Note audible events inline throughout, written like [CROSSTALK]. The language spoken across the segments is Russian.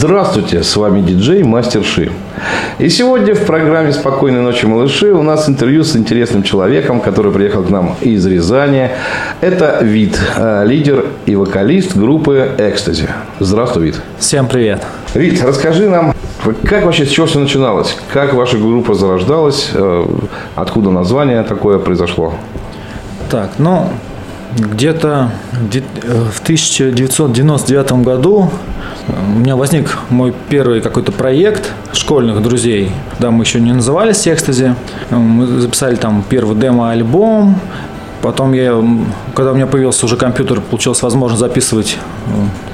Здравствуйте, с вами диджей Мастер Ши. И сегодня в программе «Спокойной ночи, малыши» у нас интервью с интересным человеком, который приехал к нам из Рязани. Это Вид, э, лидер и вокалист группы «Экстази». Здравствуй, Вид. Всем привет. Вид, расскажи нам, как вообще, с чего все начиналось? Как ваша группа зарождалась? Э, откуда название такое произошло? Так, ну, где-то в 1999 году у меня возник мой первый какой-то проект школьных друзей. Да, мы еще не назывались «Экстази». Мы записали там первый демо-альбом. Потом я, когда у меня появился уже компьютер, получилось возможность записывать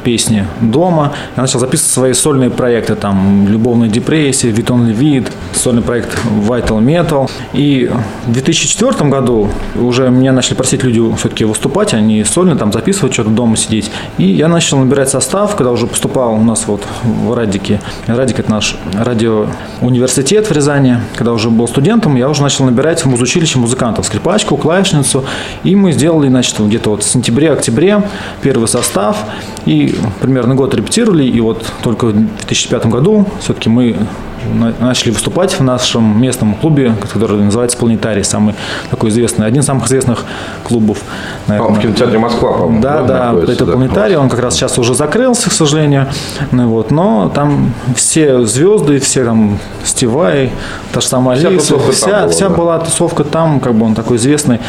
песни дома. Я начал записывать свои сольные проекты, там, «Любовная депрессия», «Витон Левит», сольный проект «Vital Metal». И в 2004 году уже меня начали просить люди все-таки выступать, а не сольно там записывать, что-то дома сидеть. И я начал набирать состав, когда уже поступал у нас вот в Радике. Радик – это наш радиоуниверситет в Рязани. Когда уже был студентом, я уже начал набирать в музучилище музыкантов, скрипачку, клавишницу. И мы сделали, значит, где-то вот в сентябре-октябре первый состав. И примерно год репетировали, и вот только в 2005 году все-таки мы начали выступать в нашем местном клубе, который называется «Планетарий», самый такой известный, один из самых известных клубов. Наверное. А, в кинотеатре «Москва», по-моему. Да, да, да это да, «Планетарий», он как раз сейчас уже закрылся, к сожалению, ну, вот, но там все звезды, все там Стивай, та же самая вся Алиса, вся, была, вся да. была тусовка там, как бы он такой известный,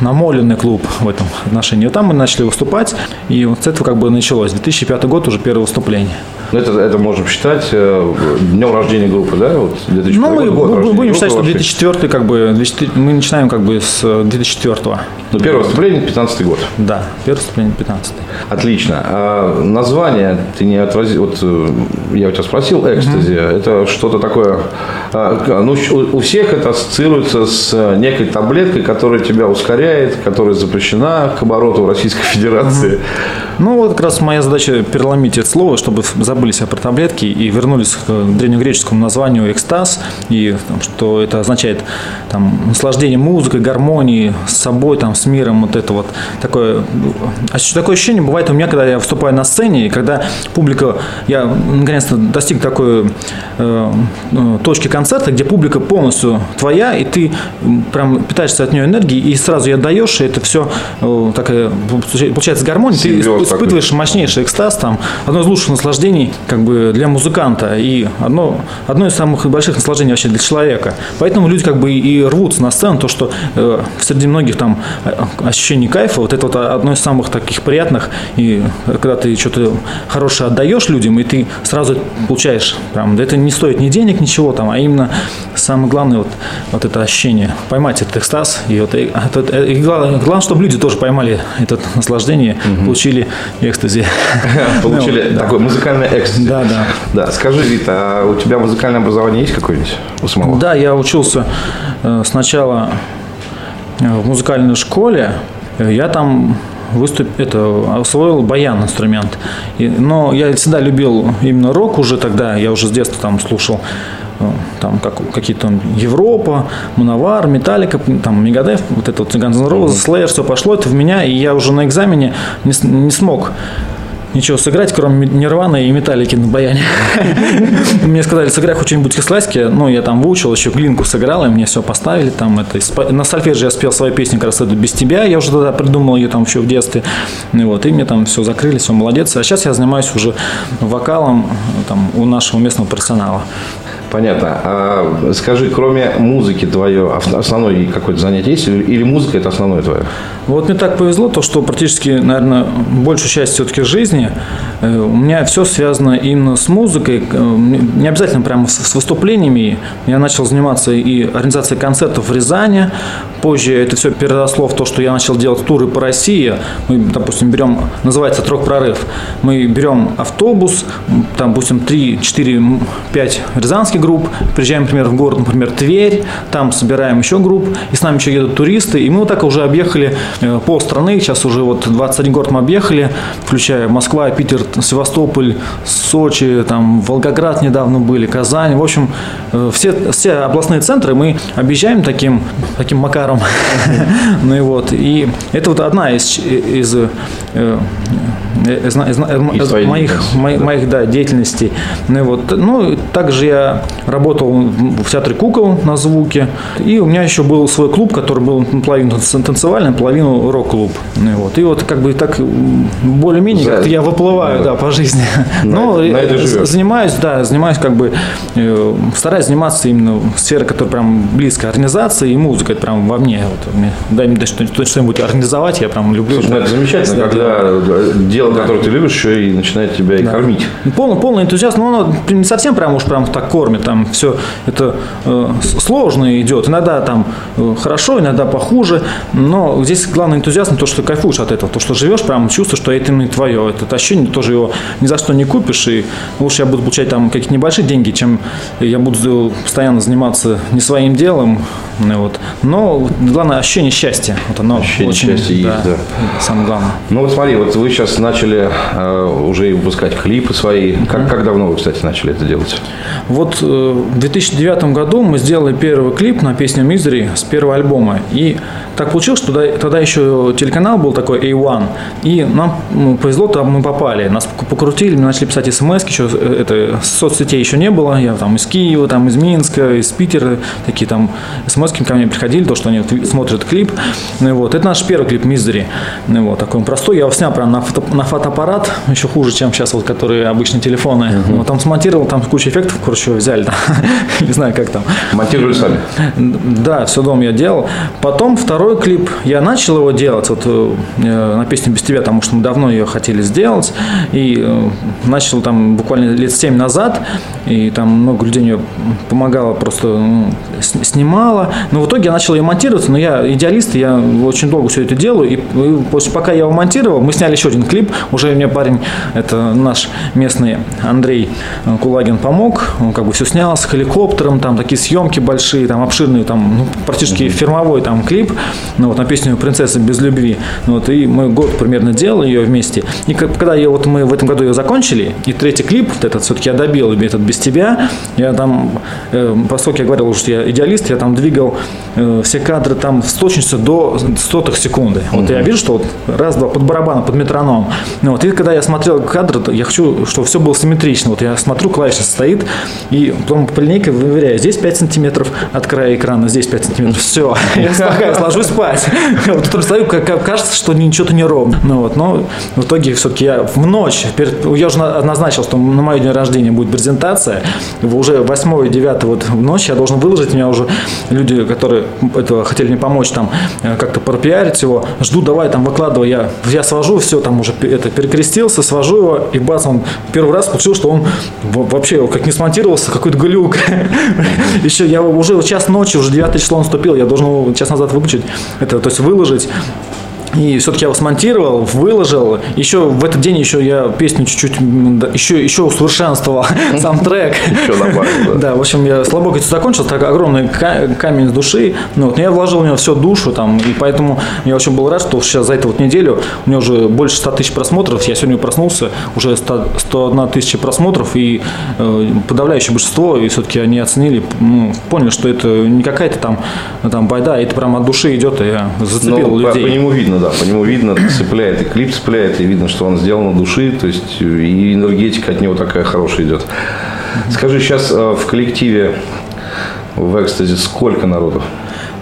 намоленный клуб в этом отношении. Там мы начали выступать, и вот с этого как бы началось. 2005 год уже первое выступление. Ну, это, это можем считать э, днем рождения группы, да? Вот ну, мы год, будем считать, что 2004 как бы, 2004, мы начинаем как бы с 2004 -го. Ну, первое выступление 15 год. Да, первое выступление 15 Отлично. А название ты не отразил, вот э, я у тебя спросил, экстази, mm-hmm. это что-то такое, а, ну, у всех это ассоциируется с некой таблеткой, которая тебя ускоряет, которая запрещена к обороту в Российской Федерации. Mm-hmm. Ну, вот как раз моя задача переломить это слово, чтобы забыли себя про таблетки и вернулись к древнегреческому названию экстаз, и там, что это означает там, наслаждение музыкой, гармонией, с собой, там, с миром, вот это вот такое, такое ощущение бывает у меня, когда я выступаю на сцене, и когда публика, я наконец-то достиг такой э, э точки концерта, где публика полностью твоя, и ты прям питаешься от нее энергией, и сразу ее отдаешь, и это все э, такая, получается гармония, ты испытываешь мощнейший экстаз, там, одно из лучших наслаждений как бы для музыканта и одно, одно из самых больших наслаждений вообще для человека. Поэтому люди как бы и рвутся на сцену, то, что э, среди многих там э, ощущений кайфа, вот это вот одно из самых таких приятных, и когда ты что-то хорошее отдаешь людям, и ты сразу получаешь, прям, это не стоит ни денег, ничего там, а именно самое главное вот, вот это ощущение, поймать этот экстаз, и, вот, и, и, и главное, главное, чтобы люди тоже поймали это наслаждение, угу. получили экстази. [LAUGHS] Получили [LAUGHS] такой музыкальный экстази. Да, да. Да, скажи, Вита, а у тебя музыкальное образование есть какое-нибудь у самого? Да, я учился э, сначала э, в музыкальной школе. Я там выступ, это, освоил баян инструмент. И, но я всегда любил именно рок уже тогда, я уже с детства там слушал э, там как, какие-то Европа, Мановар, Металлика, там Мегадев, вот это вот Guns N' Roses, Slayer, все пошло это в меня, и я уже на экзамене не, не смог ничего сыграть, кроме Нирваны и Металлики на баяне. [LAUGHS] Мне сказали, сыграй хоть что-нибудь кислайское. Ну, я там выучил, еще глинку сыграл, и мне все поставили. Там это, на сольфеджи я спел свою песню, как раз это «Без тебя». Я уже тогда придумал ее там еще в детстве. И, вот, и мне там все закрыли, все молодец. А сейчас я занимаюсь уже вокалом там, у нашего местного персонала. Понятно. А скажи, кроме музыки твое основное какое-то занятие есть или музыка это основное твое? Вот мне так повезло, то, что практически, наверное, большую часть все-таки жизни э, у меня все связано именно с музыкой, э, не обязательно прямо с выступлениями. Я начал заниматься и организацией концертов в Рязани. Позже это все переросло в то, что я начал делать туры по России. Мы, допустим, берем, называется «Трок прорыв». Мы берем автобус, там, допустим, 3, 4, 5 рязанских групп, приезжаем, например, в город, например, Тверь, там собираем еще групп, и с нами еще едут туристы, и мы вот так уже объехали э, пол страны, сейчас уже вот 21 город мы объехали, включая Москва, Питер, Севастополь, Сочи, там, Волгоград недавно были, Казань, в общем, э, все, все областные центры мы объезжаем таким, таким макаром, [LAUGHS] ну и вот, и это вот одна из, из из, из, из моих, моих, да. моих да, деятельностей. Ну, вот. ну, также я работал в театре кукол на звуке. И у меня еще был свой клуб, который был наполовину танцевальный, наполовину рок-клуб. Ну, вот. И вот как бы так более-менее как я выплываю да. Да, по жизни. На, [LAUGHS] Но на это занимаюсь, да, занимаюсь как бы, э, стараюсь заниматься именно в сфере, которая прям близко организации и музыка, это прям во мне. Вот, мне, дай мне что-нибудь организовать, я прям люблю. Слушай, ну, это замечательно, да, когда дело да. которое ты любишь, еще и начинает тебя и кормить. Полный, полный энтузиазм, но оно не совсем прям уж прям так кормит, там все это э, сложно идет. Иногда там э, хорошо, иногда похуже, но здесь главный энтузиазм то, что кайфуешь от этого, то, что живешь, прям чувствуешь, что это не твое, это ощущение тоже его ни за что не купишь, и лучше я буду получать там какие-то небольшие деньги, чем я буду постоянно заниматься не своим делом, ну, вот. но главное ощущение счастья, вот оно ощущение очень, счастья да, есть, да. самое главное. Ну вот смотри, вот вы сейчас начали э, уже выпускать клипы свои. Как, mm-hmm. как давно вы, кстати, начали это делать? Вот в 2009 году мы сделали первый клип на песню Misery с первого альбома. И так получилось, что тогда, еще телеканал был такой A1. И нам ну, повезло, там мы попали. Нас покрутили, мы начали писать смс еще э, это, соцсетей еще не было. Я там из Киева, там из Минска, из Питера. Такие там смс ко мне приходили, то, что они смотрят клип. Ну, вот. Это наш первый клип Misery. Ну, вот, такой он простой. Я его снял прям на, фото, на фотоаппарат, еще хуже, чем сейчас вот, которые обычные телефоны. Uh-huh. Вот, там смонтировал, там куча эффектов, короче, взяли. [LAUGHS] Не знаю, как там. Монтировали сами? Да, все дом я делал. Потом второй клип, я начал его делать, вот э, на песню «Без тебя», потому что мы давно ее хотели сделать. И э, начал там буквально лет 7 назад, и там много людей мне помогало, просто ну, снимала. Но в итоге я начал ее монтировать, но я идеалист, я очень долго все это делаю. И, и после, пока я его монтировал, мы сняли еще один клип, уже мне парень, это наш местный Андрей Кулагин помог, он как бы все снял с хеликоптером, там такие съемки большие, там обширные, там ну, практически фирмовой там клип, ну вот на песню «Принцесса без любви». Ну, вот, и мы год примерно делали ее вместе. И когда я, вот мы в этом году ее закончили, и третий клип, вот этот все-таки я добил этот без тебя, я там, э, поскольку я говорил, что я идеалист, я там двигал э, все кадры там с точностью до сотых секунды. Вот я вижу, что вот раз-два под барабан, под метроном. Ну, вот, и когда я смотрел кадр, я хочу, чтобы все было симметрично. Вот я смотрю, клавиша стоит, и потом по линейке выверяю. Здесь 5 сантиметров от края экрана, здесь 5 сантиметров. Все, я спокойно ложусь спать. Вот тут стою, кажется, что ничего-то не ровно. Ну, вот, но в итоге все-таки я в ночь, я уже назначил, что на мой день рождения будет презентация. Уже 8 9 вот в ночь я должен выложить. У меня уже люди, которые это, хотели мне помочь там э, как-то пропиарить его, жду, давай там выкладывай. Я, я свожу все, там уже это перекрестился, свожу его, и бац, он первый раз получил, что он вообще как не смонтировался, какой-то глюк. [LAUGHS] Еще я уже час ночи, уже 9 число наступил, я должен час назад выключить, это, то есть выложить. И все-таки я его смонтировал, выложил. Еще в этот день еще я песню чуть-чуть еще, еще усовершенствовал [LAUGHS] сам трек. Еще добавил, да. в общем, я слабо это закончил, так огромный камень с души. Ну, вот, но я вложил в него всю душу там, и поэтому я очень был рад, что сейчас за эту вот неделю у меня уже больше 100 тысяч просмотров. Я сегодня проснулся, уже 100, 101 тысяча просмотров, и э, подавляющее большинство, и все-таки они оценили, ну, поняли, что это не какая-то там, там байда, это прям от души идет, и я зацепил ну, людей. По, по нему видно, да, по нему видно, цепляет, и клип цепляет, и видно, что он сделан от души, то есть и энергетика от него такая хорошая идет. Скажи, сейчас э, в коллективе в экстазе сколько народу?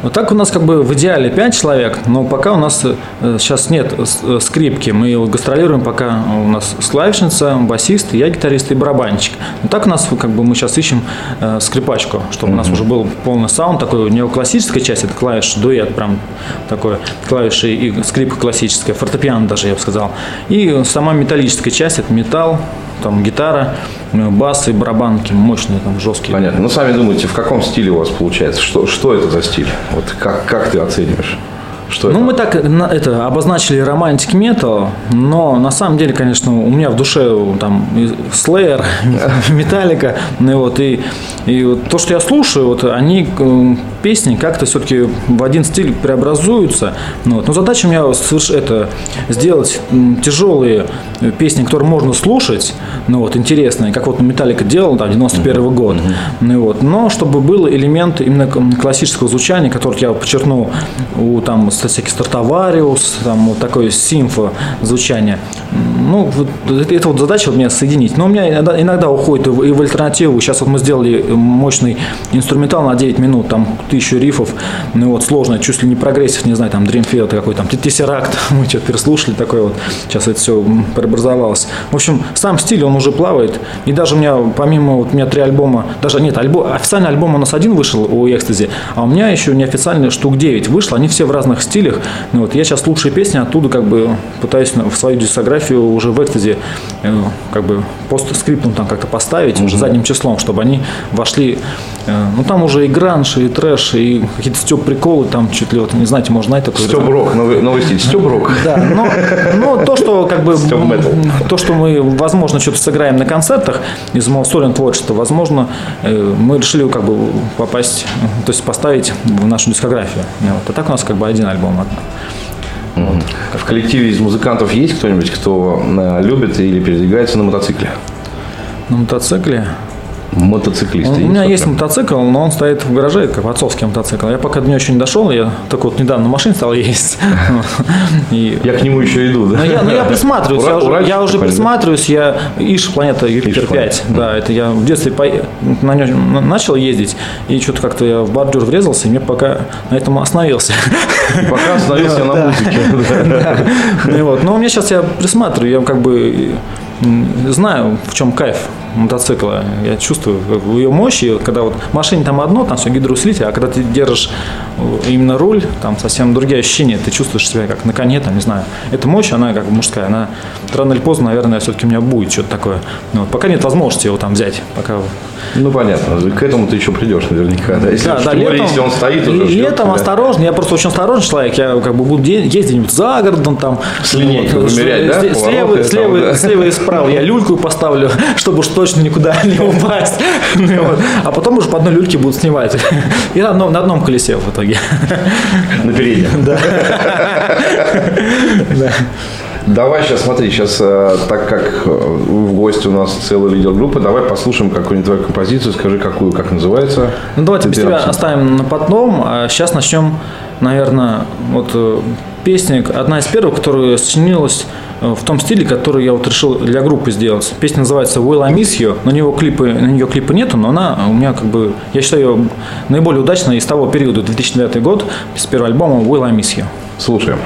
Вот так у нас как бы в идеале 5 человек, но пока у нас э, сейчас нет э, скрипки. Мы гастролируем пока у нас клавишница, басист, я гитарист и барабанщик. Но так у нас как бы мы сейчас ищем э, скрипачку, чтобы mm-hmm. у нас уже был полный саунд, такой неоклассическая часть, это клавиш, дуэт, прям такой клавиши и скрипка классическая, фортепиано даже, я бы сказал. И сама металлическая часть, это металл, там гитара, ну, бас и барабанки мощные, там жесткие. Понятно. Ну, сами думаете, в каком стиле у вас получается? Что, что это за стиль? Вот как, как ты оцениваешь? Что ну, это? мы так это обозначили романтик метал, но на самом деле, конечно, у меня в душе там Slayer, [LAUGHS] Металлика, ну вот и, и вот то, что я слушаю, вот они э, песни как-то все-таки в один стиль преобразуются. Ну, вот. Но задача у меня это сделать тяжелые песни, которые можно слушать, ну вот интересные, как вот Металлика делал, там 91 год, ну и вот. Но чтобы был элемент именно классического звучания, который я подчеркнул у там всяких Стартовариус, там вот такое симфо звучание. Ну, вот это, вот задача у меня соединить. Но у меня иногда, иногда уходит и в, альтернативу. Сейчас вот мы сделали мощный инструментал на 9 минут, там тысячу риффов, ну вот сложно, чуть ли не прогрессив, не знаю, там Dream какой там, Tesseract, [LAUGHS] мы что-то переслушали такое вот, сейчас это все преобразовалось. В общем, сам стиль, он уже плавает, и даже у меня, помимо, вот у меня три альбома, даже нет, альбом, официальный альбом у нас один вышел у Extasy, а у меня еще неофициально штук 9 вышло, они все в разных стилях, ну вот, я сейчас лучшие песни оттуда как бы пытаюсь в свою дискографию уже в Экстази э, как бы постскриптум там как-то поставить, уже задним числом, чтобы они вошли, э, ну там уже и гранж, и трэш, и какие-то степ приколы, там чуть ли вот, не знаете, можно знать такой Степ Рок, новый, новый стиль. Степ Рок. [LAUGHS] да, но, но то, что как бы то, что мы, возможно, что-то сыграем на концертах из Малсториан творчества, возможно, э, мы решили как бы попасть, то есть поставить в нашу дискографию. Вот. А так у нас как бы один альбом. В коллективе из музыкантов есть кто-нибудь, кто э, любит или передвигается на мотоцикле? На мотоцикле. Мотоциклисты. У меня есть мотоцикл, но он стоит в гараже, как отцовский мотоцикл. Я пока до него еще не дошел, я только вот недавно на машине стал ездить. [LAUGHS] И Я к нему еще иду, да? Но я, присматриваюсь, я уже, присматриваюсь, я Иш, планета Юпитер Иш, планета. 5, да, это я в детстве на нем на- начал ездить, и что-то как-то я в бордюр врезался, и мне пока на этом остановился. Пока остановился [LAUGHS] на музыке. [LAUGHS] Ну вот. Но у меня сейчас я присматриваю, я как бы знаю, в чем кайф мотоцикла. Я чувствую как бы, ее мощь. И когда вот в машине там одно, там все гидроусилитель, а когда ты держишь э, именно руль, там совсем другие ощущения. Ты чувствуешь себя как на коне, там, не знаю. Эта мощь, она как бы мужская. Она рано или поздно, наверное, все-таки у меня будет что-то такое. Ну, вот пока нет возможности его там взять. Пока Ну, понятно. К этому ты еще придешь наверняка. Да, если, да, да, летом, если он стоит уже. ждет летом тебя. осторожно, я просто очень осторожный человек, я как бы буду ездить где-нибудь за городом там. С линейкой Вот, вымерять, да, с- повороты Слева, слева, да. слева и справа я люльку поставлю, [LAUGHS] чтобы уж точно никуда [LAUGHS] не упасть. Ну. А потом уже по одной люльке будут снимать. И на одном, на одном колесе в итоге. На переднем. [LAUGHS] Да. Давай сейчас, смотри, сейчас, э, так как э, в гости у нас целый лидер группы, давай послушаем какую-нибудь твою композицию, скажи, какую, как называется. Ну давайте без тебя оставим на потом. А сейчас начнем, наверное, вот э, песня, одна из первых, которая сочинилась в том стиле, который я вот решил для группы сделать. Песня называется Will I Miss You. На него клипы, на нее клипа нету, но она у меня как бы, я считаю, ее наиболее удачной из того периода, 2009 год, с первого альбома Will I Miss You. Слушаем.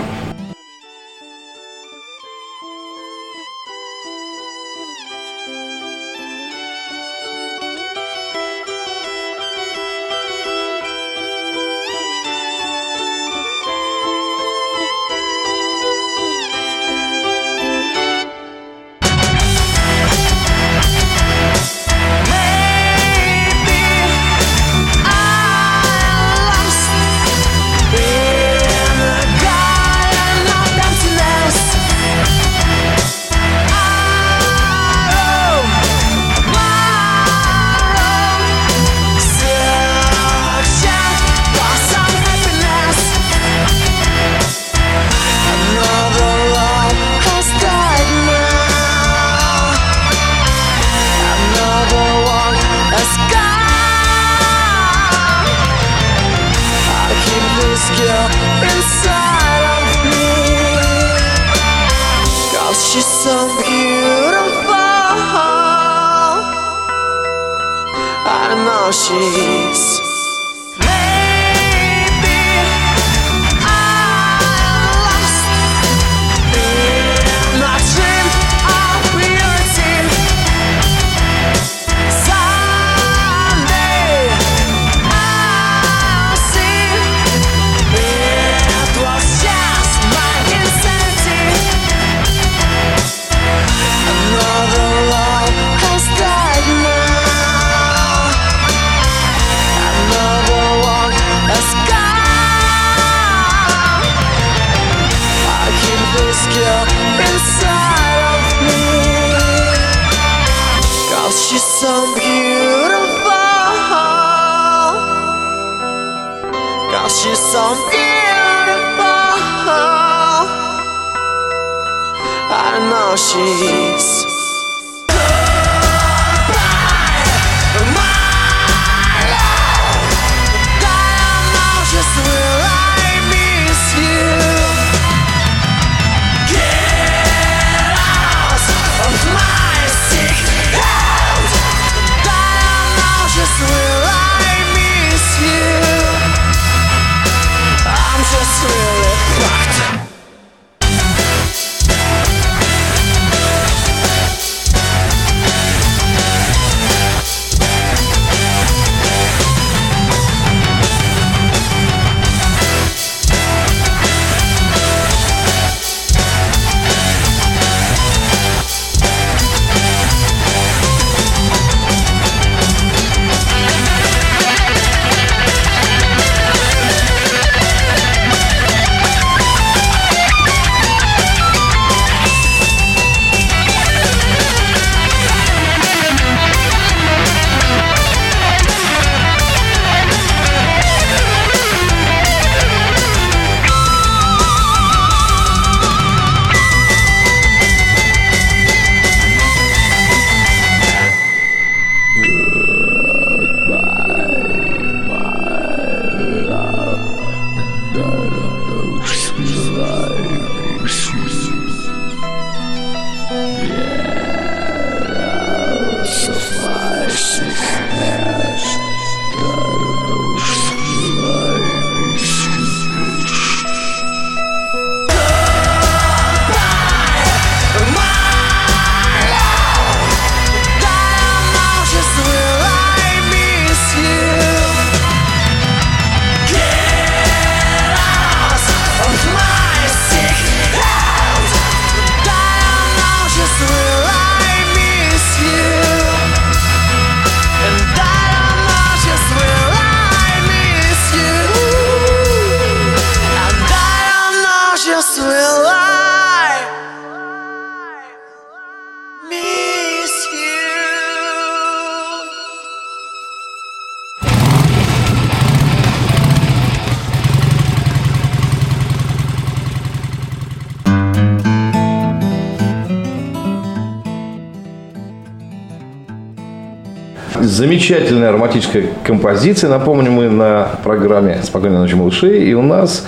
Замечательная ароматическая композиция. Напомню, мы на программе «Спокойной ночи, малыши». И у нас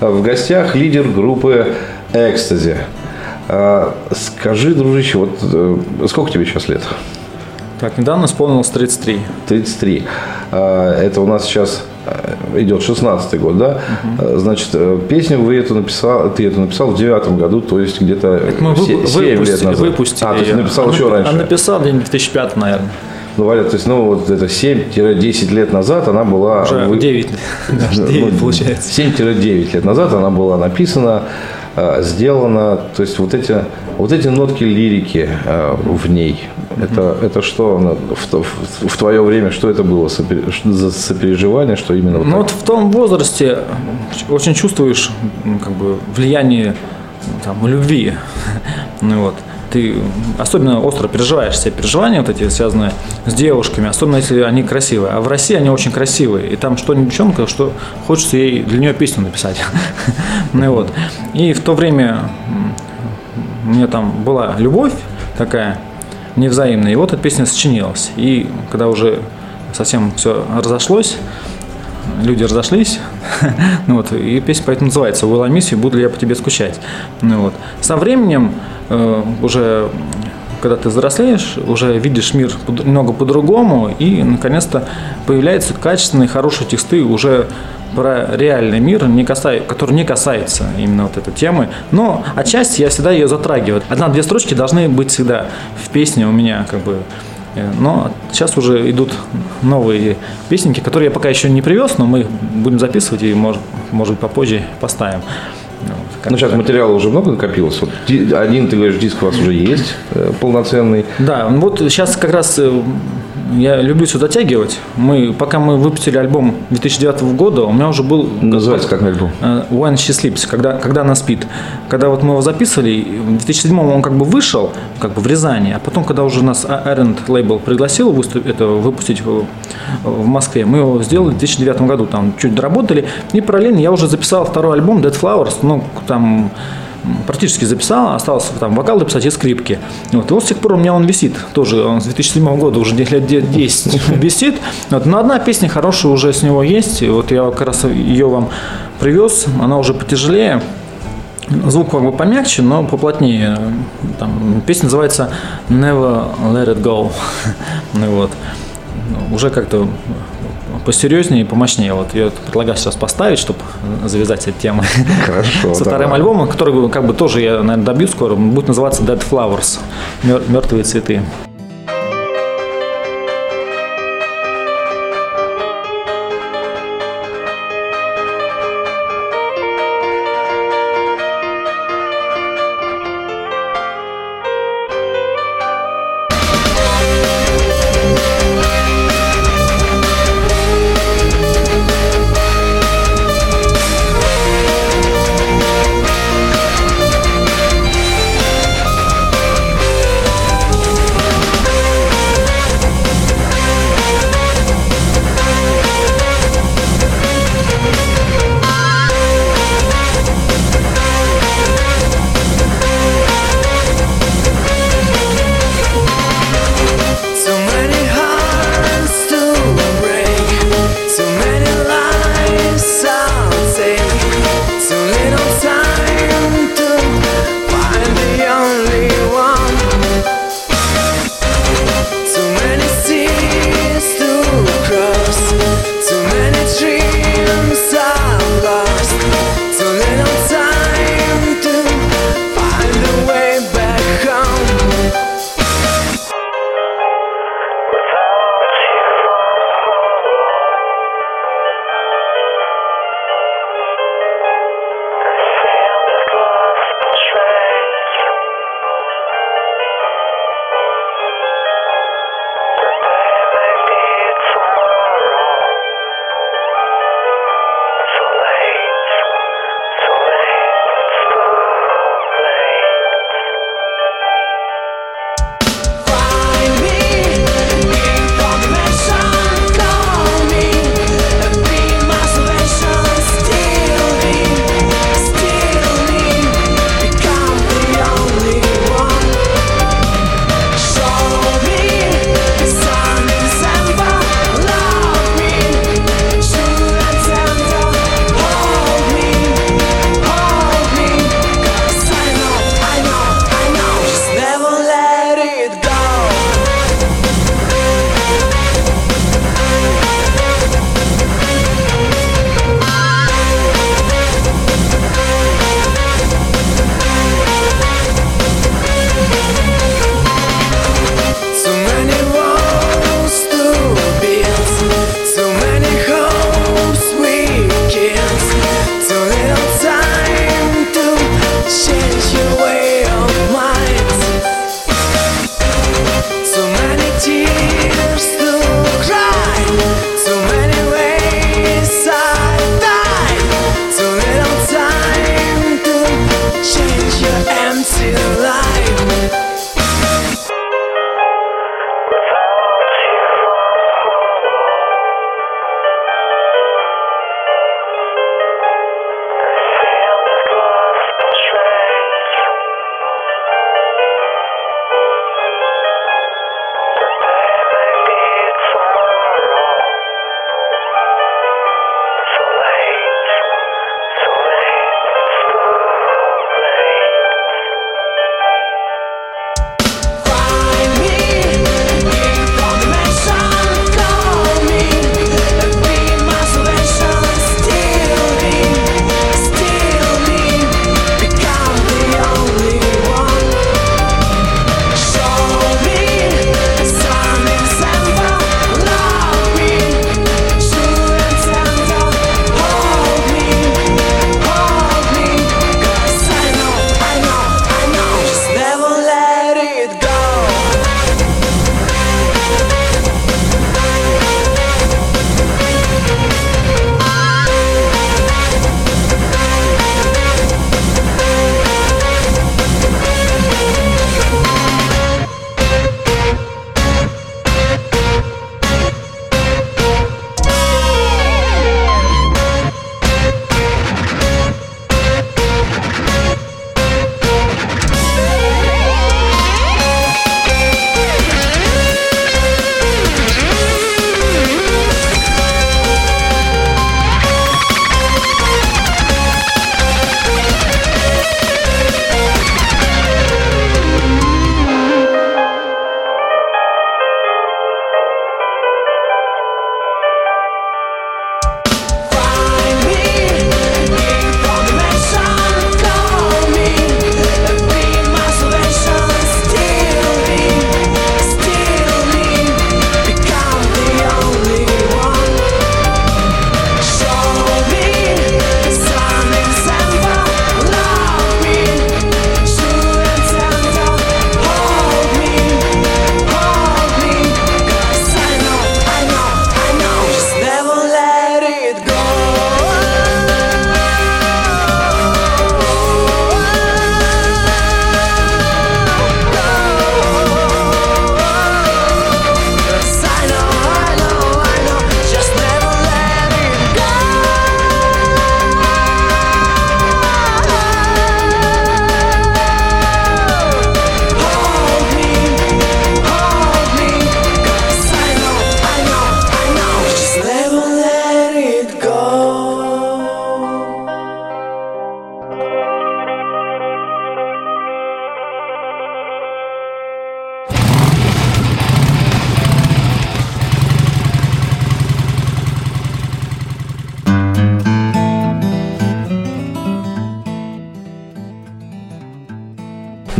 э, в гостях лидер группы «Экстази». А, Скажи, дружище, вот э, сколько тебе сейчас лет? Так, недавно исполнилось 33. 33. А, Это у нас сейчас э, идет 16 год, да? А, Значит, песню вы эту написал, ты эту написал в девятом году, то есть где-то Мы се- выпу- семь лет выпустили, назад. выпустили А, то есть написал А еще раньше. А написал где-нибудь в 2005, наверное. Ну, Валя, то есть, ну, вот это 7-10 лет назад она была... Уже вы- 9, [LAUGHS] даже 9 получается. 7-9 лет назад она была написана, э, сделана. То есть вот эти, вот эти нотки лирики э, в ней, это, это что ну, в, в- в твое время, что это было за сопереживание, что именно вот Ну вот в том возрасте очень чувствуешь как бы влияние ну, там, любви. [LAUGHS] Ну вот. Ты особенно остро переживаешь все переживания, вот эти связанные с девушками, особенно если они красивые. А в России они очень красивые. И там что не девчонка, что хочется ей для нее песню написать. [LAUGHS] Ну вот. И в то время у меня там была любовь такая невзаимная, и вот эта песня сочинилась. И когда уже совсем все разошлось, люди разошлись, [LAUGHS] ну вот, и песня поэтому называется «Will I? Буду ли я по тебе скучать?» ну вот. Со временем э, уже когда ты взрослеешь, уже видишь мир немного по-другому, и наконец-то появляются качественные, хорошие тексты уже про реальный мир, не касай- который не касается именно вот этой темы. Но отчасти я всегда ее затрагиваю. Одна-две строчки должны быть всегда в песне у меня как бы Но сейчас уже идут новые песенки, которые я пока еще не привез, но мы их будем записывать и, может, может быть, попозже поставим. Вот, как Ну, сейчас материала уже много накопилось. Вот ди- один, ты говоришь, диск у вас уже есть э, полноценный. Да, ну вот сейчас как раз э, я люблю все дотягивать. Мы, пока мы выпустили альбом 2009 года, у меня уже был Называется как альбом? э, When She Sleeps, когда, когда она спит. Когда вот мы его записывали, в 2007 он как бы вышел, как бы в Рязани, а потом, когда уже нас Эрент лейбл пригласил выступ, это, выпустить в, в Москве, мы его сделали в 2009 году, там чуть доработали, и параллельно я уже записал второй альбом Dead Flowers, ну, там практически записал, осталось там вокал дописать и скрипки. Вот. И вот с тех пор у меня он висит, тоже он с 2007 года уже лет 10 [LAUGHS] висит. Вот. Но одна песня хорошая уже с него есть, и вот я как раз ее вам привез, она уже потяжелее. Звук как бы помягче, но поплотнее. Там, песня называется Never Let It Go. [LAUGHS] ну, вот. Уже как-то посерьезнее и помощнее. Вот я предлагаю сейчас поставить, чтобы завязать эти темы. Хорошо, [LAUGHS] Со вторым альбомом, который как бы тоже я, наверное, добью скоро, будет называться Dead Flowers. Мертвые цветы.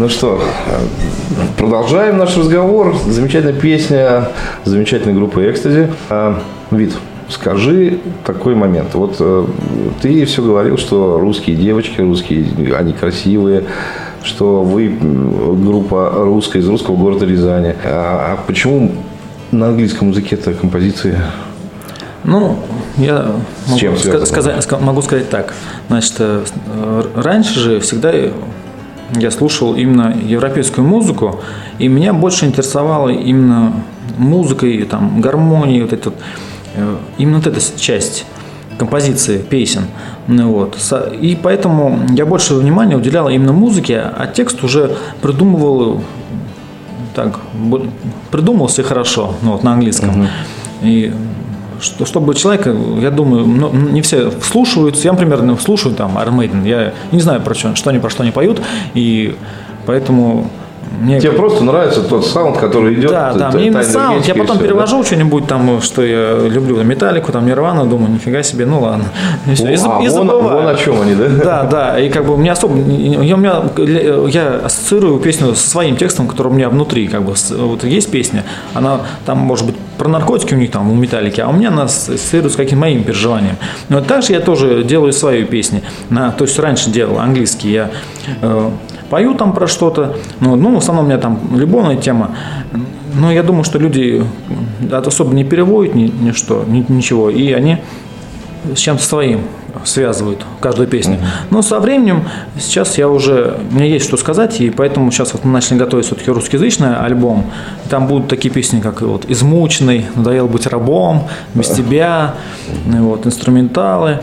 Ну что, продолжаем наш разговор. Замечательная песня, замечательная группа «Экстази». А, Вид, скажи такой момент. Вот э, ты все говорил, что русские девочки, русские, они красивые, что вы группа русская из русского города Рязани. А, а почему на английском языке это композиции? Ну, я могу, чем ска- связано? сказать, ска- могу сказать так. Значит, с- э, раньше же всегда я слушал именно европейскую музыку, и меня больше интересовала именно музыка и там гармония, вот этот, э, именно вот эта часть композиции песен. Ну, вот. И поэтому я больше внимания уделял именно музыке, а текст уже придумывал так, придумался хорошо, ну, вот на английском. И что, чтобы человек, я думаю, ну, не все вслушиваются. Я, например, слушаю там Iron я не знаю, про что, что они про что они поют, и поэтому мне... Тебе просто нравится тот саунд, который идет? Да, да, мне именно саунд. Я и потом да? перевожу что-нибудь там, что я люблю, Металлику, там, Нирвану, думаю, нифига себе, ну ладно. [LAUGHS] И, всё, и заб- а, и вон, забываю. вон о чем они, да? [LAUGHS] Да, да, и как бы меня особо, я, у меня, я ассоциирую песню со своим текстом, который у меня внутри, как бы, вот есть песня, она там, может быть, про наркотики у них там, у Металлики, а у меня она ассоциируется с каким-то моим переживанием. Но также я тоже делаю свои песни, на, то есть раньше делал английские, я э, пою там про что-то, ну, ну, в основном у меня там любовная тема, но я думаю, что люди особо не переводят ни, ничто, ни- ничего, и они с чем-то своим связывают каждую песню. Но со временем сейчас я уже, у меня есть что сказать, и поэтому сейчас вот мы начали готовить все-таки русскоязычный альбом. И там будут такие песни, как вот «Измученный», «Надоел быть рабом», «Без тебя», вот, инструменталы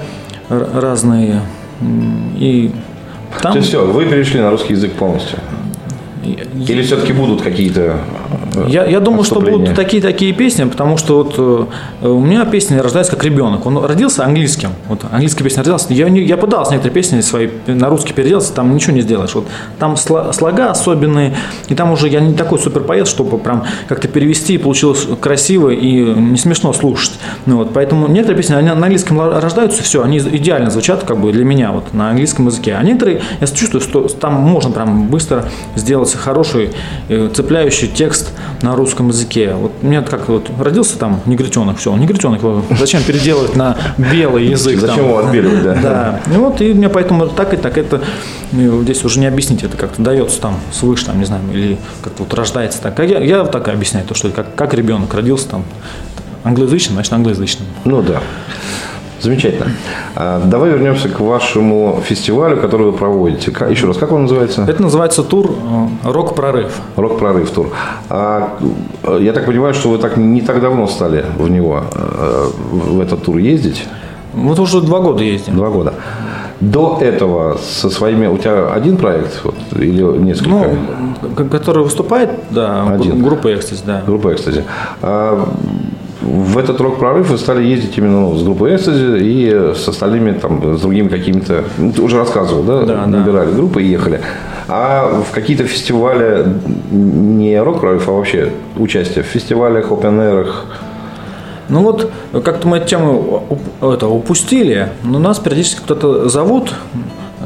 разные. И там... То есть все, вы перешли на русский язык полностью? Или все-таки будут какие-то э, Я, я думаю, что будут такие-такие песни, потому что вот э, у меня песня рождается как ребенок. Он родился английским. Вот английская песня родилась. Я, не- я пытался некоторые песни свои на русский переделать, там ничего не сделаешь. Вот там сло- слога особенные, и там уже я не такой суперпоэт, чтобы прям как-то перевести, и получилось красиво и не смешно слушать. Ну, вот, поэтому некоторые песни они на английском рождаются, все, они идеально звучат как бы для меня вот на английском языке. А некоторые, я чувствую, что там можно прям быстро сделать хороший э, цепляющий текст на русском языке. Вот меня как вот родился там негритенок, все, негритенок, зачем переделывать на белый [LAUGHS] язык? Зачем там? его отбеливать, да? Да. И вот, и мне поэтому так и так это ну, здесь уже не объяснить, это как-то дается там свыше, там, не знаю, или как-то вот рождается так. А я, я вот так объясняю, то, что как, как ребенок родился там англоязычным, значит англоязычным. Ну да. Замечательно. А, давай вернемся к вашему фестивалю, который вы проводите. Еще раз, как он называется? Это называется тур э, «Рок-прорыв». Рок-прорыв тур. А, я так понимаю, что вы так не так давно стали в него, э, в этот тур ездить? Вот уже два года ездим. Два года. До этого со своими... У тебя один проект вот, или несколько? Ну, который выступает, да, Один. группа «Экстаз», да. Группа «Экстази». А в этот рок-прорыв вы стали ездить именно ну, с группой «Экстази» и с остальными, там, с другими какими-то... ну, Ты уже рассказывал, да? Да, да. Набирали группы и ехали. А в какие-то фестивали, не рок-прорыв, а вообще участие в фестивалях, опен-эрах, Ну вот, как-то мы эту тему это, упустили, но нас периодически кто-то зовут,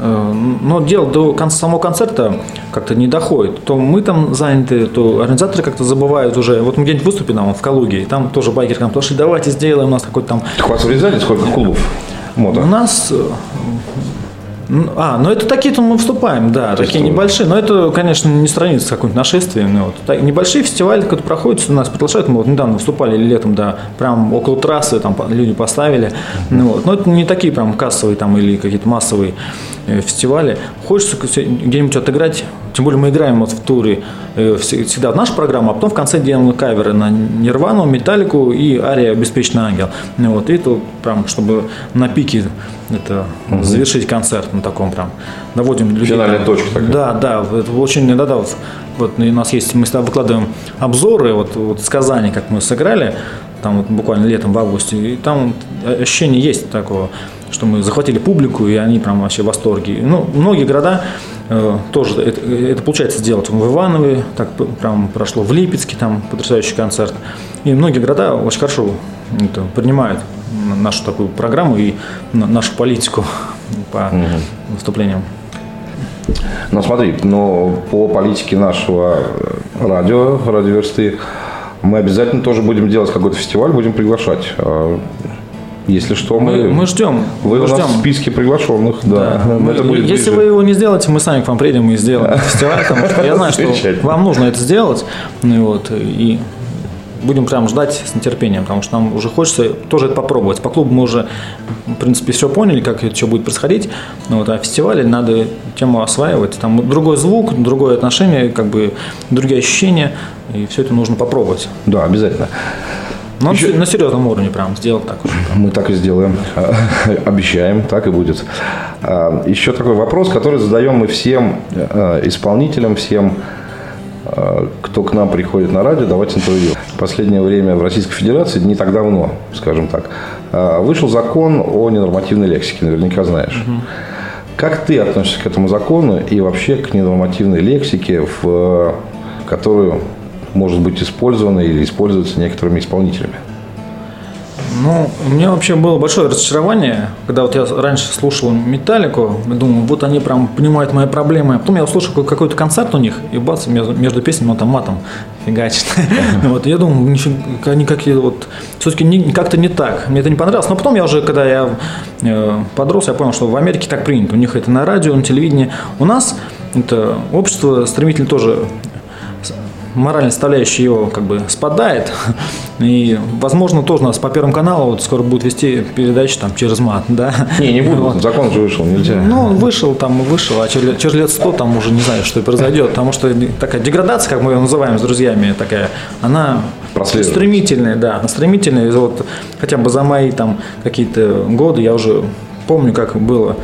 но дело до конца самого концерта как-то не доходит. То мы там заняты, то организаторы как-то забывают уже. Вот мы где-нибудь выступим там, в Калуге, и там тоже байкеры нам пошли, давайте сделаем у нас какой-то там У вас сколько клубов мото? У нас... м, А, ну это такие-то мы вступаем, да, есть такие вы- небольшие, но это, конечно, не страница с каким-то нашествием. ну вот. Так, небольшие фестивали, которые проходят, у нас приглашают, мы вот недавно выступали летом, да, прям около трассы, там люди поставили, ну вот, но это не такие прям кассовые там или какие-то массовые э, фестивали. Хочется где-нибудь отыграть, тем более мы играем вот в туре э, вс- всегда в нашу программу, а потом в конце делаем каверы на Нирвану, Металлику и Ария «Беспечный ангел». Ну вот, и тут прям, чтобы на пике это завершить концерт на таком прям. Доводим людей. Финальная там. точка такая. Да, да, это очень, да, да, вот, вот у нас есть, мы всегда выкладываем обзоры, вот, вот с Казани, как мы сыграли, там вот буквально летом в августе, и там ощущение есть такого, что мы захватили публику, и они прям вообще в восторге. Ну, многие города э, тоже это, это получается сделать. В Иванове так прям прошло, в Липецке там потрясающий концерт. И многие города очень хорошо это, принимают нашу такую программу и на- нашу политику по выступлениям. Ну смотри, но по политике нашего радио, радиоверсты, мы обязательно тоже будем делать какой-то фестиваль, будем приглашать. А, Если что, мы, Мы, мы ждем. вы мы у нас ждем. в списке приглашенных, да. Да. Мы- Это будет Если ближе. вы его не сделаете, мы сами к вам приедем и сделаем [LAUGHS] фестиваль, потому что я знаю, что вам нужно это сделать. Ну вот, и будем прям ждать с нетерпением, потому что нам уже хочется тоже это попробовать. По клубу мы уже, в принципе, все поняли, как это что будет происходить. Ну, вот, а фестивале надо тему осваивать. Там другой звук, другое отношение, как бы другие ощущения, и все это нужно попробовать. Да, обязательно. Но на серьезном уровне прям сделать так уже. Мы так и сделаем. [LAUGHS] Обещаем, так и будет. А, Еще такой вопрос, который задаем мы всем э, исполнителям, всем, кто к нам приходит на радио, давать интервью. В последнее время в Российской Федерации, не так давно, скажем так, э, вышел закон о ненормативной лексике, наверняка знаешь. Как ты относишься к этому закону и вообще к ненормативной лексике, в, которую может быть использована или используется некоторыми исполнителями? Ну, у меня вообще было большое разочарование, когда вот я раньше слушал Металлику, думаю, вот они прям понимают мои проблемы. А потом я услышал какой- какой-то концерт у них, и бац, между, песнями он там матом фигачит. [LAUGHS] Вот, я думаю, нифига, они какие вот, все-таки как-то не так. Мне это не понравилось. Но потом я уже, когда я э, подрос, я понял, что в Америке так принято. У них это на радио, на телевидении. У нас это общество стремительно тоже моральная составляющая его как бы спадает. И, возможно, тоже нас по Первому каналу вот скоро будут вести передачи там через мат, да? Не, не буду. Вот. Закон же вышел, нельзя. Ну, вышел там вышел, а через, через лет сто там уже не знаю, что и произойдет. Потому что такая деградация, как мы ее называем с друзьями, такая, она стремительная, да, стремительная. Вот хотя бы за мои там какие-то годы я уже помню, как было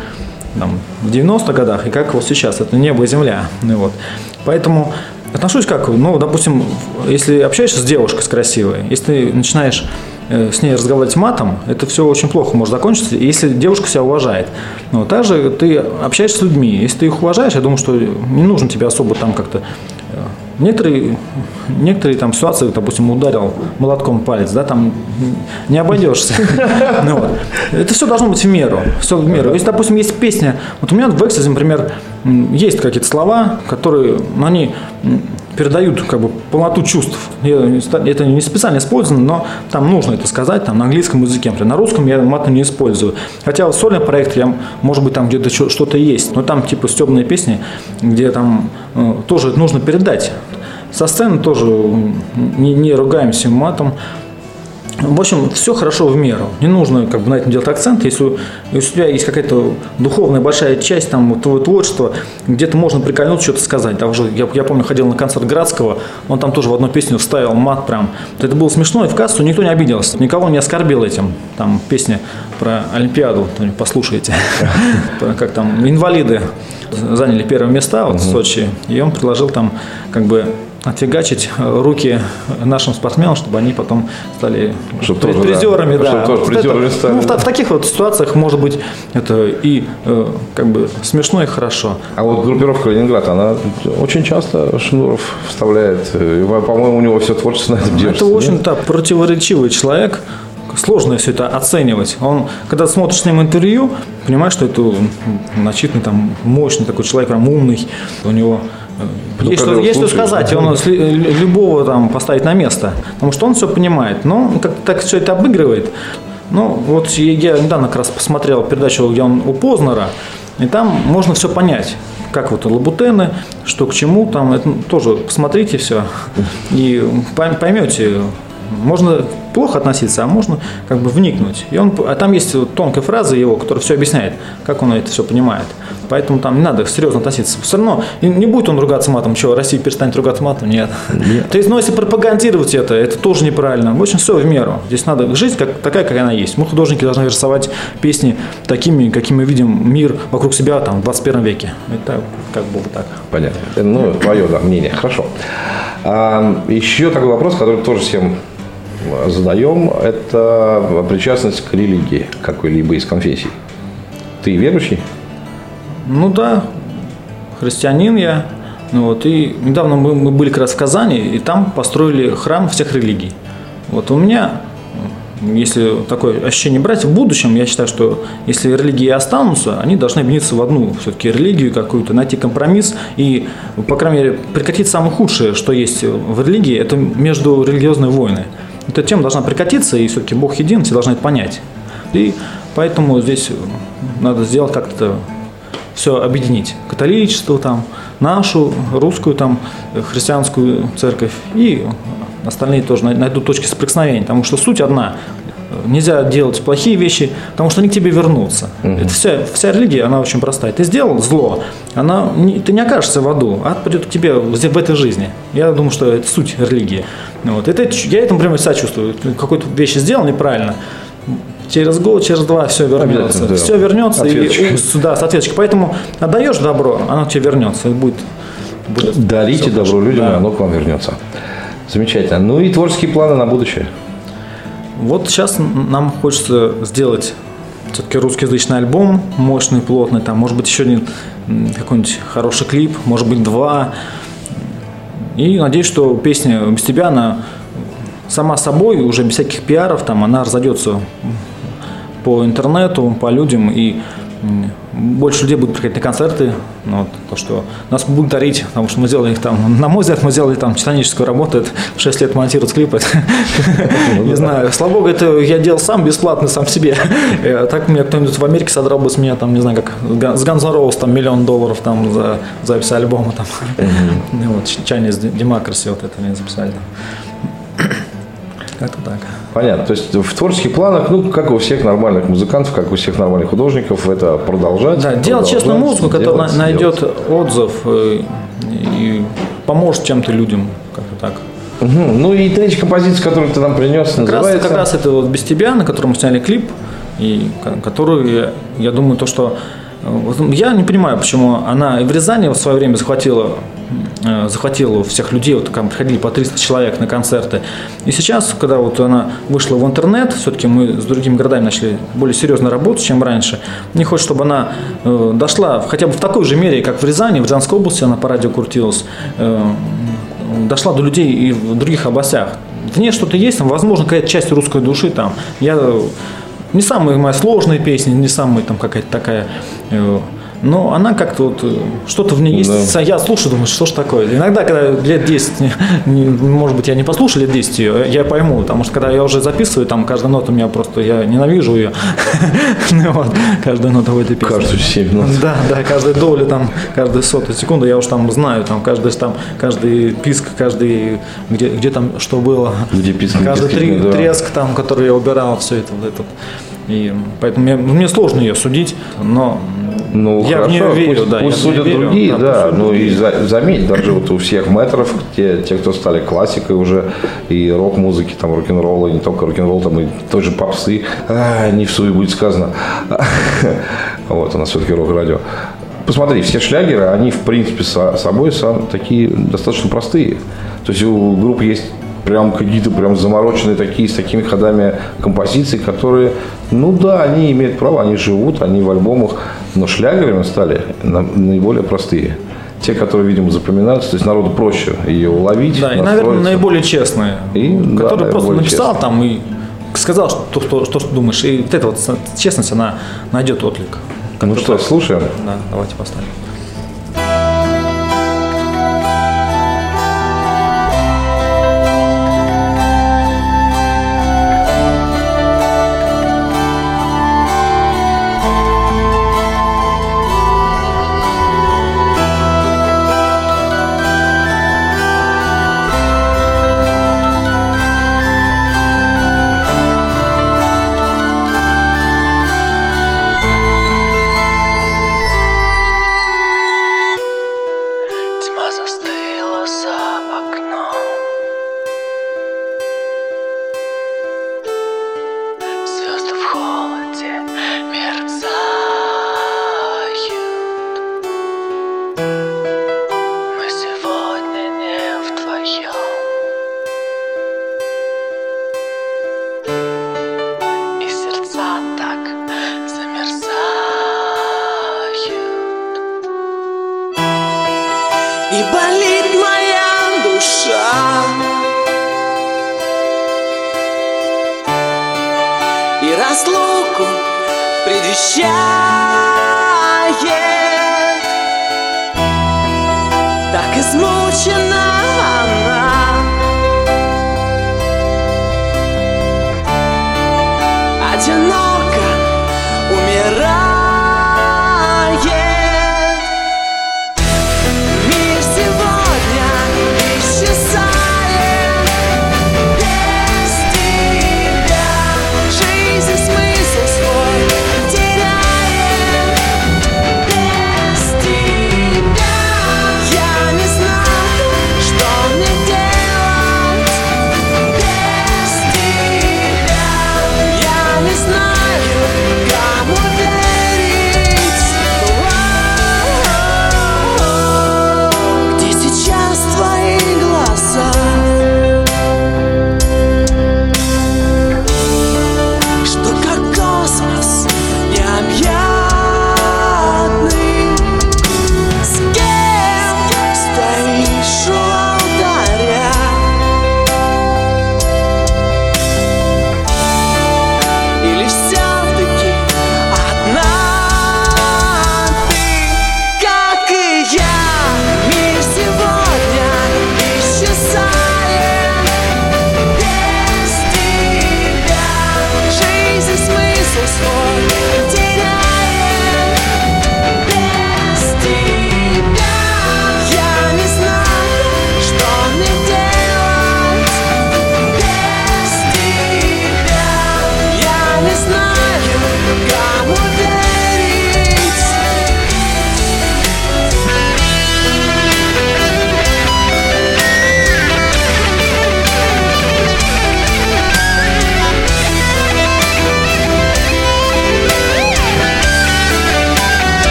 там, в 90-х годах и как вот сейчас. Это небо и земля. Ну, вот. Поэтому отношусь как, ну, допустим, если общаешься с девушкой, с красивой, если ты начинаешь э, с ней разговаривать матом, это все очень плохо может закончиться, если девушка себя уважает. Ну, также ты общаешься с людьми, если ты их уважаешь, я думаю, что не нужно тебе особо там как-то э, Некоторые, некоторые там ситуации, допустим, ударил молотком палец, да, там не обойдешься. [LAUGHS] Ну. Это все должно быть в меру. Все в меру. Если, допустим, есть песня, вот у меня в экстазе, например, есть какие-то слова, которые, ну, они передают как бы полноту чувств. Это не специально использовано, но там нужно это сказать там, на английском языке. Например, на русском я мата не использую. Хотя в сольный проект я, может быть, там где-то что-то есть. Но там типа стебные песни, где там э, тоже нужно передать. Со сцены тоже не, не ругаемся матом. В общем, все хорошо в меру. Не нужно как бы на этом делать акцент. Если, у- если у тебя есть какая-то духовная большая часть там, твоего творчества, где-то можно прикольнуть, что-то сказать. Там уже, я, я помню, ходил на концерт Градского, он там тоже в одну песню вставил мат прям. Это было смешно, и в кассу никто не обиделся. Никого не оскорбил этим. Там песня про Олимпиаду, там, послушайте. [LAUGHS] Как там инвалиды заняли первые места вот, в Сочи, и он предложил там как бы отфигачить э, руки нашим спортсменам, чтобы они потом стали Чтоб при- тоже, да. призерами. Да, Чтоб тоже Вот призерами это- стали. ну, в, в таких вот ситуациях может быть это и э, как бы смешно и хорошо. А вот группировка Ленинград, она очень часто Шнуров вставляет. э, По-моему, у него все творчество на этом держится. Это, в общем-то, противоречивый человек. Сложно все это оценивать. Он, когда смотришь с ним интервью, понимаешь, что это начитанный, там, мощный такой человек, прям умный. У него Ну, есть, что, есть что сказать, он любого там поставить на место. Потому что он все понимает. Но он как так все это обыгрывает. Ну, вот я, недавно как раз посмотрел передачу, где он у Познера, и там можно все понять. Как вот лабутены, что к чему, там это тоже посмотрите все и пойм- поймете. Можно плохо относиться, а можно как бы вникнуть. И он, а там есть вот тонкая фраза его, которая все объясняет, как он это все понимает. Поэтому там не надо серьезно относиться. Все равно не будет он ругаться матом. Что, Россия перестанет ругаться матом? Нет. То есть, ну, если пропагандировать это, это тоже неправильно. В общем, все в меру. Здесь надо жить как, такая, как она есть. Мы, художники, должны рисовать песни такими, какими мы видим мир вокруг себя там, в 21 веке. Это как бы вот так. Понятно. Ну, твое да, мнение. Хорошо. А, еще такой вопрос, который тоже всем задаем, это причастность к религии какой-либо из конфессий. Ты верующий? Ну да, христианин я. Ну вот, и недавно мы, мы были как раз в Казани, и там построили храм всех религий. Вот у меня если такое ощущение брать, в будущем, я считаю, что если религии останутся, они должны объединиться в одну все-таки религию какую-то, найти компромисс и, по крайней мере, прекратить самое худшее, что есть в религии, это между религиозные войны. Эта тема должна прекратиться, и все-таки Бог един, все должны это понять. И поэтому здесь надо сделать как-то все объединить. Католичество там, нашу, русскую там, христианскую церковь и остальные тоже найдут точки соприкосновения, потому что суть одна. Нельзя делать плохие вещи, потому что они к тебе вернутся. Угу. Это вся, вся религия, она очень простая. Ты сделал зло, она, ты не окажешься в аду, ад придет к тебе в этой жизни. Я думаю, что это суть религии. Вот. Это, я этому прямо себя чувствую. Какую-то вещь сделал неправильно, через год, через два все вернется. Да. Все вернется и да, с ответочкой. Поэтому отдаешь добро, оно тебе вернется. И будет, будет Дарите добро людям, да. и оно к вам вернется. Замечательно. Ну и творческие планы на будущее. Вот сейчас нам хочется сделать все-таки русскоязычный альбом, мощный, плотный, там, может быть, еще один какой-нибудь хороший клип, может быть, два. И надеюсь, что песня «Без тебя», она сама собой, уже без всяких пиаров, там, она разойдется по интернету, по людям, и больше людей будут приходить на концерты, ну, вот, то, что нас будут дарить, потому что мы сделали их там, на мой взгляд, мы сделали там титаническую работу, это 6 лет монтировать клипы, ну не знаю, слава богу, это я делал сам бесплатно, сам себе, э, так мне кто-нибудь в Америке содрал бы с меня, там, не знаю, как с Guns N' Roses, там, миллион долларов там за запись альбома, там, вот, Chinese Democracy, вот это мне записали, как-то так. Понятно. То есть в творческих планах, ну, как у всех нормальных музыкантов, как у всех нормальных художников, это продолжать. Да, делать честную музыку, которая делать, найдет делать. отзыв и, э, и поможет чем-то людям, как-то так. Угу. Ну и третья композиция, которую ты нам принес, как называется? Раз, как раз это вот «Без тебя», на котором мы сняли клип, и которую, я, я думаю, то, что я не понимаю, почему она и в Рязани в свое время захватила, э, захватила всех людей, вот там приходили по 300 человек на концерты. И сейчас, когда вот она вышла в интернет, все-таки мы с другими городами начали более серьезно работать, чем раньше. Мне хочется, чтобы она э, дошла хотя бы в такой же мере, как в Рязани, в Рязанской области она по радио крутилась, э, дошла до людей и в других областях. В ней что-то есть, там, возможно, какая-то часть русской души там. Я не самые мои сложные песни, не самая там какая-то такая э, но она как-то вот, э, что-то в ней есть. Да. Я слушаю, думаю, что ж такое. Иногда, когда лет 10, может быть, я не послушал лет 10 ее, я пойму, потому что когда я уже записываю, там каждая нота у меня просто, я ненавижу ее. [LAUGHS] ну, вот, каждая нота в этой песне. Каждую 7 нот. Да, да, каждая доля, там, каждая сотая секунда, я уж там знаю, там, каждый, там, каждый писк, каждый, где, где там что было. Где писк, Каждый три, да. треск, там, который я убирал, все это, вот это. И поэтому мне, мне сложно ее судить, но ну, я хорошо, в нее верю, пусть, да. Пусть судят верю, другие, да. да ну и за, заметь, даже вот у всех метров, те, те, кто стали классикой уже, и рок-музыки, там, рок-н-ролла, не только рок-н-ролл, там, и тоже попсы, а, не в суе будет сказано. [LAUGHS] Вот, у нас все-таки рок-радио. Посмотри, все шлягеры, они, в принципе, с собой такие достаточно простые. То есть у группы есть прям какие-то прям замороченные такие, с такими ходами композиции, которые, ну да, они имеют право, они живут, они в альбомах, но шлягерами стали наиболее простые. Те, которые, видимо, запоминаются, то есть народу проще ее уловить. Да, и, наверное, наиболее честные. И, которые да, просто написал честные. там и сказал, что, что, что, что думаешь. И вот эта вот честность, она найдет отклик. Ну что, слушаем? Да, давайте поставим.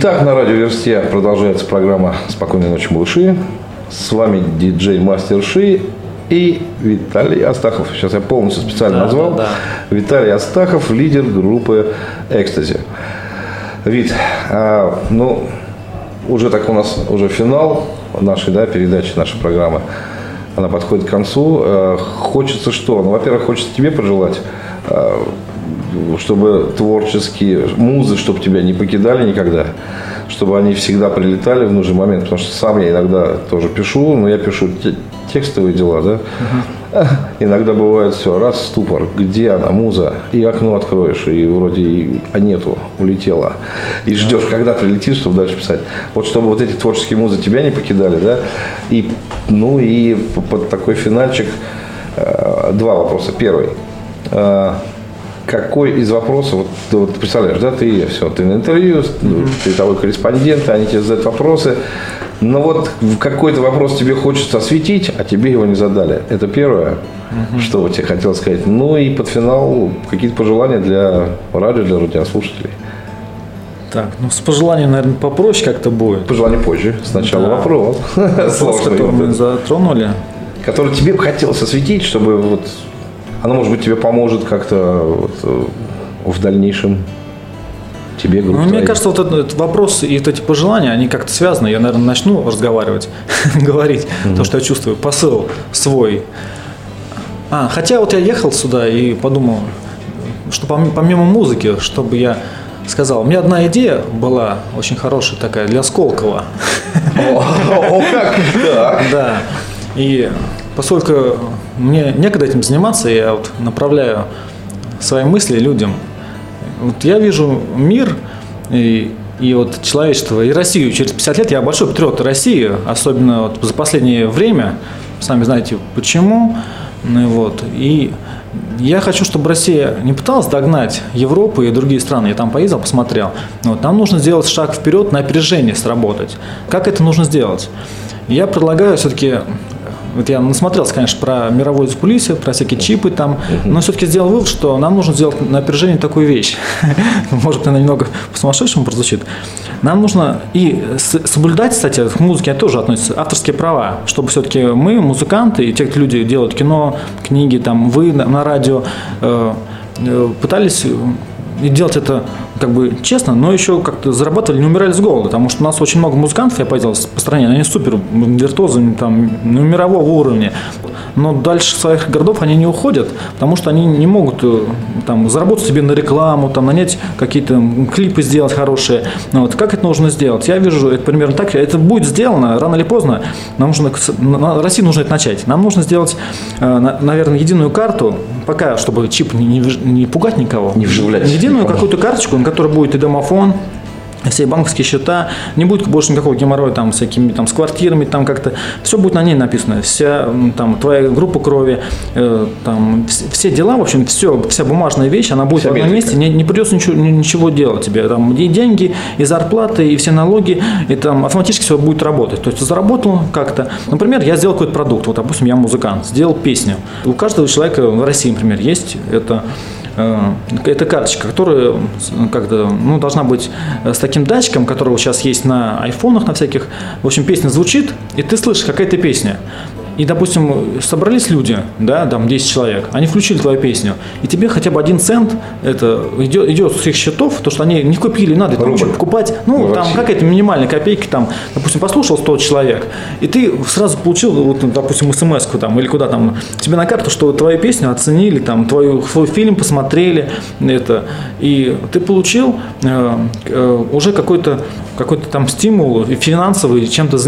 Итак, на радио Версте продолжается программа «Спокойной ночи, малыши». С вами диджей Мастер Ши и Виталий Астахов. Сейчас я полностью специально Да, назвал. да, Виталий Астахов, лидер группы «Экстази». Вит, а, ну, уже так у нас уже финал нашей да, передачи, нашей программы. Она подходит к концу. Э, Хочется что? Ну, во-первых, хочется тебе пожелать э, чтобы творческие музы, чтобы тебя не покидали никогда, чтобы они всегда прилетали в нужный момент, потому что сам я иногда тоже пишу, но я пишу те- текстовые дела, да. Иногда бывает все, раз ступор, где она, муза, и окно откроешь, и вроде и, а нету, улетела. И ждешь, когда прилетит, чтобы дальше писать. Вот чтобы вот эти творческие музы тебя не покидали, да. И, ну и под такой финальчик э, два вопроса. Первый. Какой из вопросов, вот ты вот представляешь, да, ты все, ты на интервью, ну, ты того корреспондент, они тебе задают вопросы, но вот какой-то вопрос тебе хочется осветить, а тебе его не задали. Это первое, что вот тебе хотел сказать. Ну и под финал какие-то пожелания для радио, для радиослушателей. Так, ну с пожеланием, наверное, попроще как-то будет. Пожелания позже. Сначала Да. вопрос. Вопрос, [LAUGHS] который мы затронули. Который тебе бы хотелось осветить, чтобы вот оно, может быть, тебе поможет как-то вот, э, в дальнейшем тебе, группе Ну, мне кажется, вот этот, этот вопрос и вот эти пожелания, они как-то связаны. Я, наверное, начну разговаривать, [LAUGHS] говорить то, что я чувствую, посыл свой. А, хотя вот я ехал сюда и подумал, что пом- помимо музыки, чтобы я сказал, у меня одна идея была очень хорошая такая для Сколково. О, как? [LAUGHS] Да. И поскольку мне некогда этим заниматься, я вот направляю свои мысли людям. Вот я вижу мир и, и вот человечество, и Россию через 50 лет. Я большой патриот России, особенно вот за последнее время. Сами знаете почему. Ну вот. И я хочу, чтобы Россия не пыталась догнать Европу и другие страны. Я там поездил, посмотрел. Вот, нам нужно сделать шаг вперед, на опережение сработать. Как это нужно сделать? Я предлагаю все-таки, вот я насмотрелся, конечно, про мировое закулисье, про всякие чипы там, но все-таки сделал вывод, что нам нужно сделать на опережение такую вещь. [LAUGHS] Может, она немного по-сумасшедшему прозвучит. Нам нужно и соблюдать, кстати, к музыке тоже относятся авторские права, чтобы все-таки мы, музыканты, и те, кто люди делают кино, книги, там, вы на, радио, э, э, пытались э, делать это как бы честно, но еще как-то зарабатывали, не умирали с голода, потому что у нас очень много музыкантов, я поездил по стране, они супер виртуозы, там, ну, мирового уровня, но дальше своих городов они не уходят, потому что они не могут э, там, заработать себе на рекламу, там, нанять какие-то клипы сделать хорошие. Ну, вот, как это нужно сделать? Я вижу это примерно так. Это будет сделано рано или поздно. Нам нужно, на- на- России нужно это начать. Нам нужно сделать, э, на- наверное, единую карту, пока, чтобы чип не, не не пугать никого. Не вживлять Единую какую-то карточку, на которой будет и домофон, все банковские счета, не будет больше никакого геморроя там с всякими там с квартирами, там как-то. Все будет на ней написано, вся там твоя группа крови, э, там вс- все дела, в общем, все, вся бумажная вещь, она будет Вся в одном метрика. месте, не, не придется ничего, ни- ничего делать тебе, там и деньги, и зарплаты, и все налоги, и там автоматически все будет работать. То есть заработал как-то, например, я сделал какой-то продукт, вот допустим, я музыкант, сделал песню. У каждого человека в России, например, есть это это карточка, которая как-то, ну, должна быть э, с таким датчиком, который сейчас есть на айфонах, на всяких. В общем, песня звучит, и ты слышишь, какая это песня. И, допустим, собрались люди, да, там 10 человек, они включили твою песню, и тебе хотя бы один цент это идет, идет с их счетов, то, что они не купили, надо там что-то покупать. Ну, Ну, там какая-то минимальная копейка, там, допустим, послушал 100 человек, и ты сразу получил, вот, ну, допустим, смс там, или куда там, тебе на карту, что твою песню оценили, там, твою, твой фильм посмотрели, это, и ты получил э, э, уже какой-то какой-то там стимул финансовый чем-то заниматься.